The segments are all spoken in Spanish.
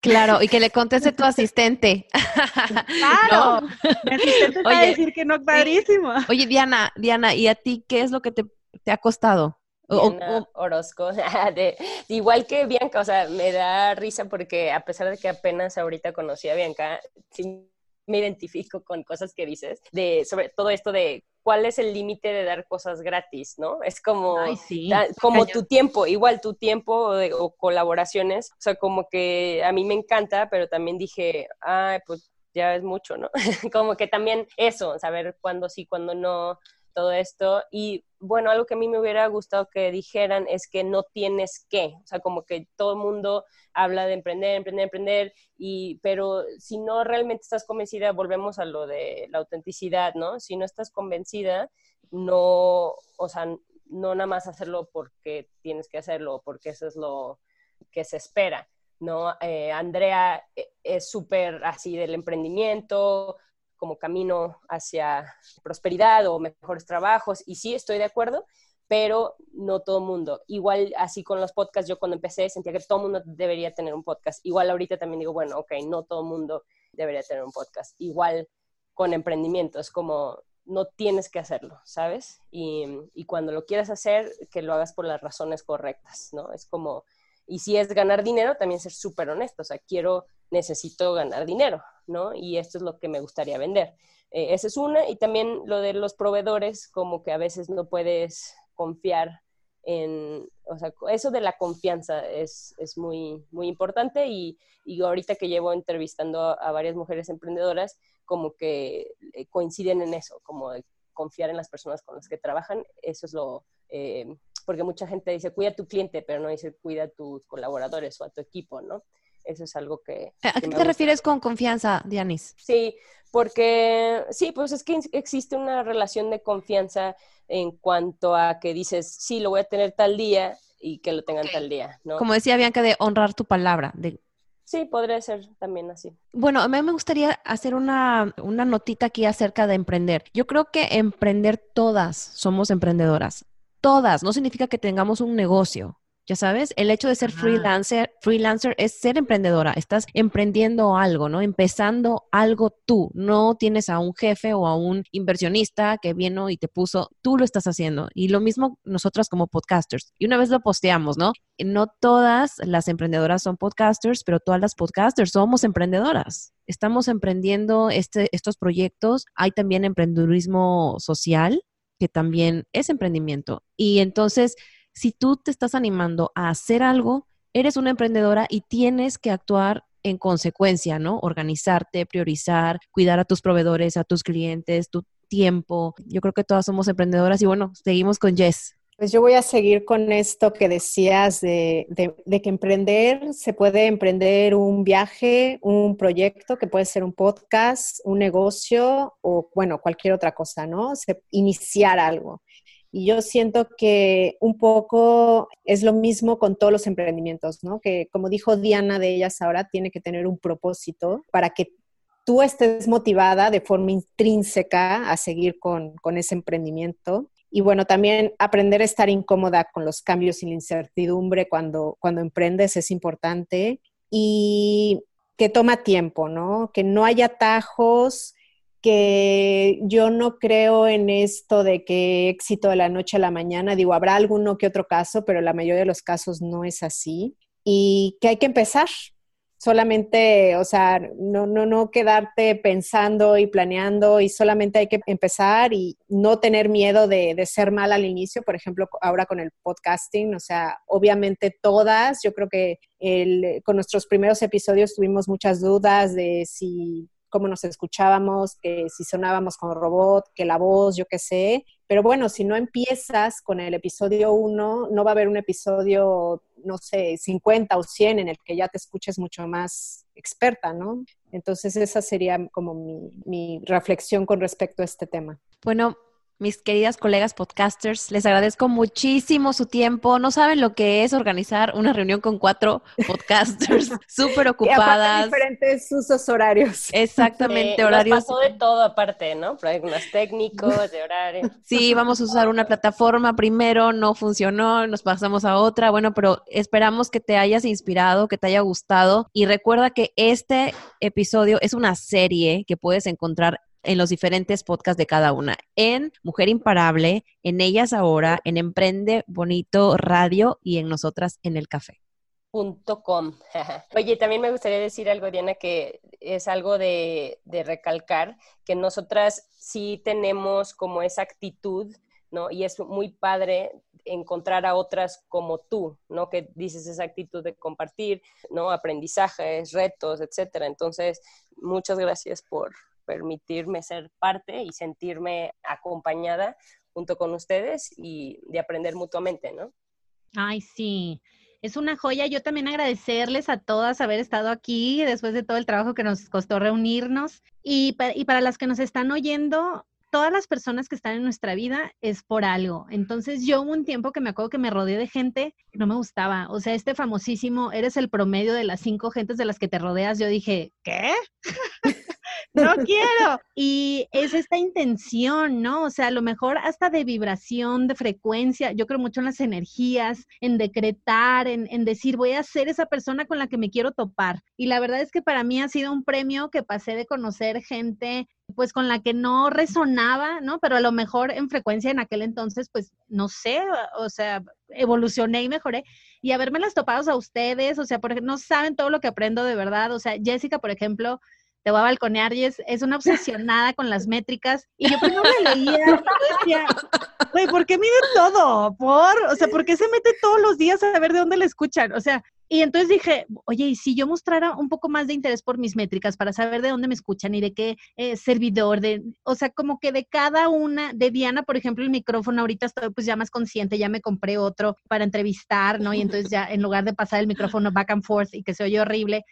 Claro, y que le conteste tu asistente. Claro, mi asistente va a decir que no, padrísimo. Oye, Diana, Diana, ¿y a ti qué es lo que te, te ha costado? Diana Orozco, de, igual que Bianca, o sea, me da risa porque a pesar de que apenas ahorita conocí a Bianca, sí me identifico con cosas que dices, de sobre todo esto de cuál es el límite de dar cosas gratis, ¿no? Es como, como tu tiempo, igual tu tiempo o, colaboraciones, o sea, como que a mí me encanta, pero también dije, ay, pues ya es mucho, ¿no? como que también eso, saber cuándo sí, cuándo no, todo esto. Y bueno, algo que a mí me hubiera gustado que dijeran es que no tienes que, o sea, como que todo el mundo habla de emprender, emprender, emprender, y, pero si no realmente estás convencida, volvemos a lo de la autenticidad, ¿no? Si no estás convencida, no, o sea, no nada más hacerlo porque tienes que hacerlo, porque eso es lo que se espera. ¿no? Eh, Andrea eh, es súper así del emprendimiento, como camino hacia prosperidad o mejores trabajos. Y sí, estoy de acuerdo, pero no todo el mundo. Igual así con los podcasts, yo cuando empecé sentía que todo el mundo debería tener un podcast. Igual ahorita también digo, bueno, ok, no todo el mundo debería tener un podcast. Igual con emprendimiento, es como no tienes que hacerlo, ¿sabes? Y, y cuando lo quieras hacer, que lo hagas por las razones correctas, ¿no? Es como, y si es ganar dinero, también ser súper honesto, o sea, quiero necesito ganar dinero, ¿no? Y esto es lo que me gustaría vender. Eh, esa es una, y también lo de los proveedores, como que a veces no puedes confiar en, o sea, eso de la confianza es, es muy, muy importante y, y, ahorita que llevo entrevistando a, varias mujeres emprendedoras, como que eh, coinciden en eso, como de confiar en las personas con las que trabajan, eso es lo, eh, porque mucha gente dice, cuida a tu cliente, pero no dice, cuida a tus colaboradores o a tu equipo, ¿no? Eso es algo que... ¿A qué te refieres con confianza, Dianis? Sí, porque sí, pues es que existe una relación de confianza en cuanto a que dices, sí, lo voy a tener tal día y que lo tengan tal día, ¿no? Como decía Bianca, de honrar tu palabra. De... Sí, podría ser también así. Bueno, a mí me gustaría hacer una, una notita aquí acerca de emprender. Yo creo que emprender todas somos emprendedoras. Todas, no significa que tengamos un negocio. Ya sabes, el hecho de ser freelancer, freelancer es ser emprendedora, estás emprendiendo algo, ¿no? Empezando algo tú, no tienes a un jefe o a un inversionista que vino y te puso, tú lo estás haciendo. Y lo mismo nosotras como podcasters. Y una vez lo posteamos, ¿no? No todas las emprendedoras son podcasters, pero todas las podcasters somos emprendedoras. Estamos emprendiendo este, estos proyectos. Hay también emprendedurismo social, que también es emprendimiento. Y entonces si tú te estás animando a hacer algo, eres una emprendedora y tienes que actuar en consecuencia, ¿no? Organizarte, priorizar, cuidar a tus proveedores, a tus clientes, tu tiempo. Yo creo que todas somos emprendedoras y bueno, seguimos con Jess. Pues yo voy a seguir con esto que decías de, de, que emprender, se puede emprender un viaje, un proyecto que puede ser un podcast, un negocio o bueno, cualquier otra cosa, ¿no? Se, iniciar algo. Y yo siento que un poco es lo mismo con todos los emprendimientos, ¿no? Que como dijo Diana de ellas ahora, tiene que tener un propósito para que tú estés motivada de forma intrínseca a seguir con, con ese emprendimiento. Y bueno, también aprender a estar incómoda con los cambios y la incertidumbre cuando, cuando emprendes es importante. Y que toma tiempo, ¿no? Que no haya atajos, que yo no creo en esto de que éxito de la noche a la mañana, digo, habrá alguno que otro caso, pero la mayoría de los casos no es así y que hay que empezar. Solamente, o sea, no, no, no quedarte pensando y planeando y solamente hay que empezar y no tener miedo de, de ser mal al inicio, por ejemplo, ahora con el podcasting, o sea, obviamente todas, yo creo que el, con nuestros primeros episodios tuvimos muchas dudas de si cómo nos escuchábamos, que si sonábamos como robot, que la voz, yo qué sé. Pero bueno, si no empiezas con el episodio 1, no va a haber un episodio, no sé, 50 o 100 en el que ya te escuches mucho más experta, ¿no? Entonces esa sería como mi reflexión con respecto a este tema. Bueno, mis queridas colegas podcasters, les agradezco muchísimo su tiempo. No saben lo que es organizar una reunión con cuatro podcasters súper ocupadas. diferentes usos horarios. Exactamente, horarios. pasó de todo aparte, ¿no? Problemas técnicos, de horario. Sí, vamos a usar una plataforma primero, no funcionó, nos pasamos a otra. Bueno, pero esperamos que te hayas inspirado, que te haya gustado. Y recuerda que este episodio es una serie que puedes encontrar en los diferentes podcasts de cada una, en Mujer Imparable, en Ellas Ahora, en Emprende Bonito Radio y en Nosotras en el Café. Com. Oye, también me gustaría decir algo, Diana, que es algo de, de, recalcar, que nosotras sí tenemos como esa actitud, ¿no? Y es muy padre encontrar a otras como tú, ¿no? Que dices esa actitud de compartir, ¿no? Aprendizajes, retos, etcétera. Entonces, muchas gracias por, permitirme ser parte y sentirme acompañada junto con ustedes y de aprender mutuamente, ¿no? Ay, sí. Es una joya. Yo también agradecerles a todas haber estado aquí después de todo el trabajo que nos costó reunirnos. Y, y para las que nos están oyendo, todas las personas que están en nuestra vida es por algo. Entonces yo hubo un tiempo que me acuerdo que me rodeé de gente que no me gustaba. O sea, este famosísimo, eres el promedio de las cinco gentes de las que te rodeas. Yo dije, ¿qué? No quiero. Y es esta intención, ¿no? O sea, a lo mejor hasta de vibración, de frecuencia. Yo creo mucho en las energías, en decretar, en, en decir, voy a ser esa persona con la que me quiero topar. Y la verdad es que para mí ha sido un premio que pasé de conocer gente pues con la que no resonaba, ¿no? Pero a lo mejor en frecuencia en aquel entonces, pues no sé, o sea, evolucioné y mejoré. Y haberme las topados a ustedes, o sea, porque no saben todo lo que aprendo de verdad. O sea, Jessica, por ejemplo, te voy a balconear y es, es una obsesionada con las métricas. Y yo primero me leía güey, ¿por qué mide todo? ¿Por? O sea, ¿por qué se mete todos los días a ver de dónde le escuchan? O sea, y entonces dije, oye, y si yo mostrara un poco más de interés por mis métricas para saber de dónde me escuchan y de qué eh, servidor, de, o sea, como que de cada una, de Diana, por ejemplo, el micrófono, ahorita estoy pues ya más consciente, ya me compré otro para entrevistar, ¿no? Y entonces ya en lugar de pasar el micrófono back and forth y que se oye horrible,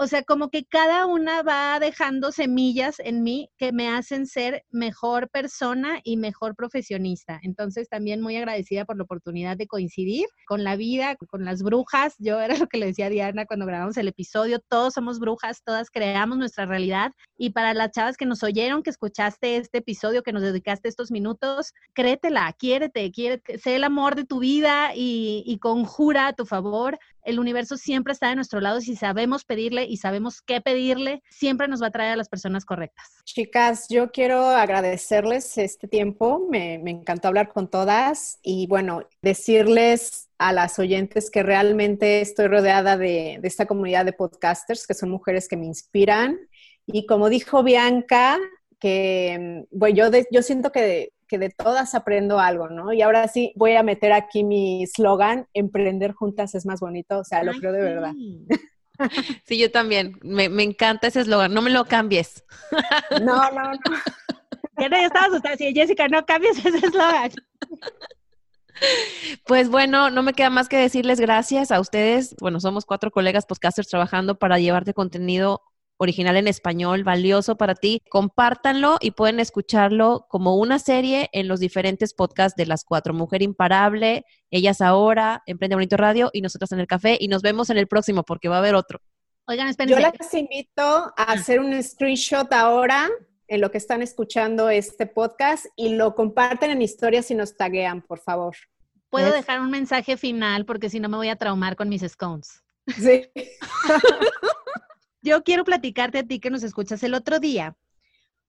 o sea, como que cada una va dejando semillas en mí que me hacen ser mejor persona y mejor profesionista. Entonces, también muy agradecida por la oportunidad de coincidir con la vida, con las brujas. Yo era lo que le decía a Diana cuando grabamos el episodio, todos somos brujas, todas creamos nuestra realidad. Y para las chavas que nos oyeron, que escuchaste este episodio, que nos dedicaste estos minutos, créetela, quiérete, quiérete, sé el amor de tu vida y, y conjura a tu favor el universo siempre está de nuestro lado si sabemos pedirle y sabemos qué pedirle, siempre nos va a traer a las personas correctas. Chicas, yo quiero agradecerles este tiempo, me, encantó hablar con todas y bueno, decirles a las oyentes que realmente estoy rodeada de, de esta comunidad de podcasters, que son mujeres que me inspiran. Y como dijo Bianca, que bueno, yo, yo siento que que de todas aprendo algo, ¿no? Y ahora sí voy a meter aquí mi slogan, emprender juntas es más bonito, o sea, lo creo de verdad. Sí, yo también, me, encanta ese eslogan, no me lo cambies. No, no, no. Ya no, estaba asustada, sí, Jessica, no cambies ese eslogan. Pues bueno, no me queda más que decirles gracias a ustedes. Bueno, somos cuatro colegas podcasters trabajando para llevarte contenido original en español, valioso para ti. Compártanlo y pueden escucharlo como una serie en los diferentes podcasts de las cuatro. Mujer Imparable, Ellas Ahora, Emprende Bonito Radio y nosotros en el café. Y nos vemos en el próximo porque va a haber otro. Oigan, espérense. Yo les invito a hacer un screenshot ahora en lo que están escuchando este podcast y lo comparten en historias y nos taguean, por favor. Puedo dejar un mensaje final porque si no me voy a traumar con mis scones. Sí. Yo quiero platicarte a ti que nos escuchas. El otro día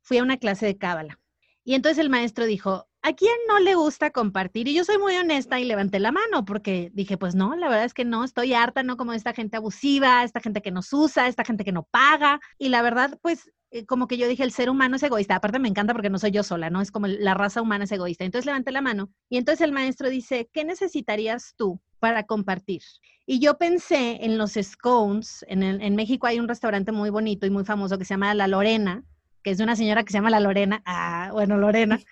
fui a una clase de cábala y entonces el maestro dijo, ¿a quién no le gusta compartir? Y yo soy muy honesta y levanté la mano porque dije, pues no, la verdad es que no, estoy harta, ¿no? Como esta gente abusiva, esta gente que nos usa, esta gente que no paga. Y la verdad, pues eh, como que yo dije, el ser humano es egoísta. Aparte me encanta porque no soy yo sola, ¿no? Es como la raza humana es egoísta. Entonces levanté la mano y entonces el maestro dice, ¿qué necesitarías tú para compartir? Y yo pensé en los scones. En, en México hay un restaurante muy bonito y muy famoso que se llama La Lorena, que es de una señora que se llama La Lorena. Ah, bueno, Lorena.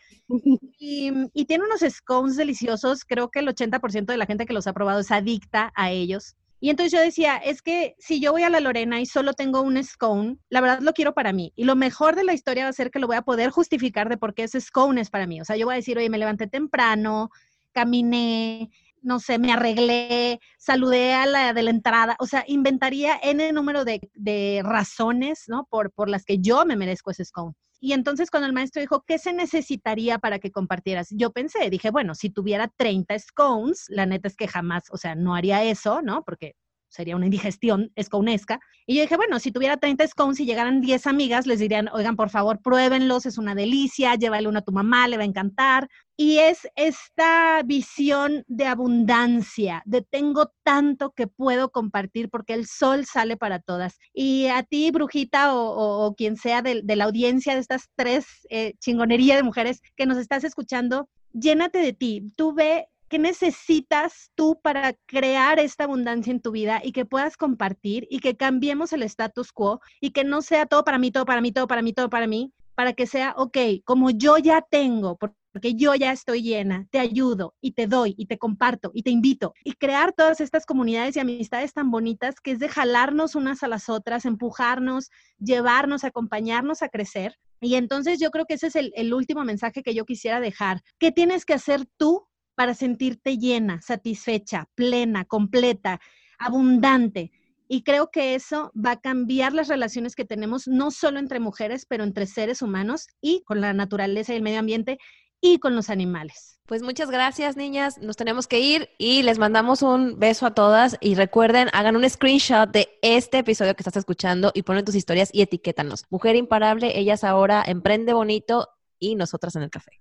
Y, y, tiene unos scones deliciosos. Creo que el 80% de la gente que los ha probado es adicta a ellos. Y entonces yo decía, es que si yo voy a la Lorena y solo tengo un scone, la verdad lo quiero para mí. Y lo mejor de la historia va a ser que lo voy a poder justificar de por qué ese scone es para mí. O sea, yo voy a decir, oye, me levanté temprano, caminé, no sé, me arreglé, saludé a la de la entrada, o sea, inventaría N número de, razones, ¿no? Por las que yo me merezco ese scone. Y entonces cuando el maestro dijo, ¿qué se necesitaría para que compartieras? Yo pensé, dije, bueno, si tuviera 30 scones, la neta es que jamás, o sea, no haría eso, ¿no? Porque sería una indigestión esconesca. Y yo dije, bueno, si tuviera 30 scones y llegaran 10 amigas, les dirían, oigan, por favor, pruébenlos, es una delicia, llévale uno a tu mamá, le va a encantar. Y es esta visión de abundancia, de tengo tanto que puedo compartir porque el sol sale para todas. Y a ti, brujita, o, quien sea de, la audiencia de estas tres eh, chingonerías de mujeres que nos estás escuchando, llénate de ti. Tú ve ¿Qué necesitas tú para crear esta abundancia en tu vida y que puedas compartir y que cambiemos el status quo y que no sea todo para mí, todo para mí, todo para mí, todo para mí, para que sea, ok, como yo ya tengo, porque yo ya estoy llena, te ayudo y te doy y te comparto y te invito y crear todas estas comunidades y amistades tan bonitas que es de jalarnos unas a las otras, empujarnos, llevarnos, acompañarnos a crecer. Y entonces yo creo que ese es el, el último mensaje que yo quisiera dejar. ¿Qué tienes que hacer tú para sentirte llena, satisfecha, plena, completa, abundante. Y creo que eso va a cambiar las relaciones que tenemos, no solo entre mujeres, pero entre seres humanos y con la naturaleza y el medio ambiente y con los animales. Pues muchas gracias, niñas. Nos tenemos que ir y les mandamos un beso a todas. Y recuerden, hagan un screenshot de este episodio que estás escuchando y ponen tus historias y etiquétanos. Mujer imparable, ellas ahora emprende bonito y nosotras en el café.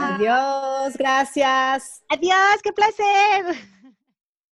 Adiós, gracias. Adiós, qué placer.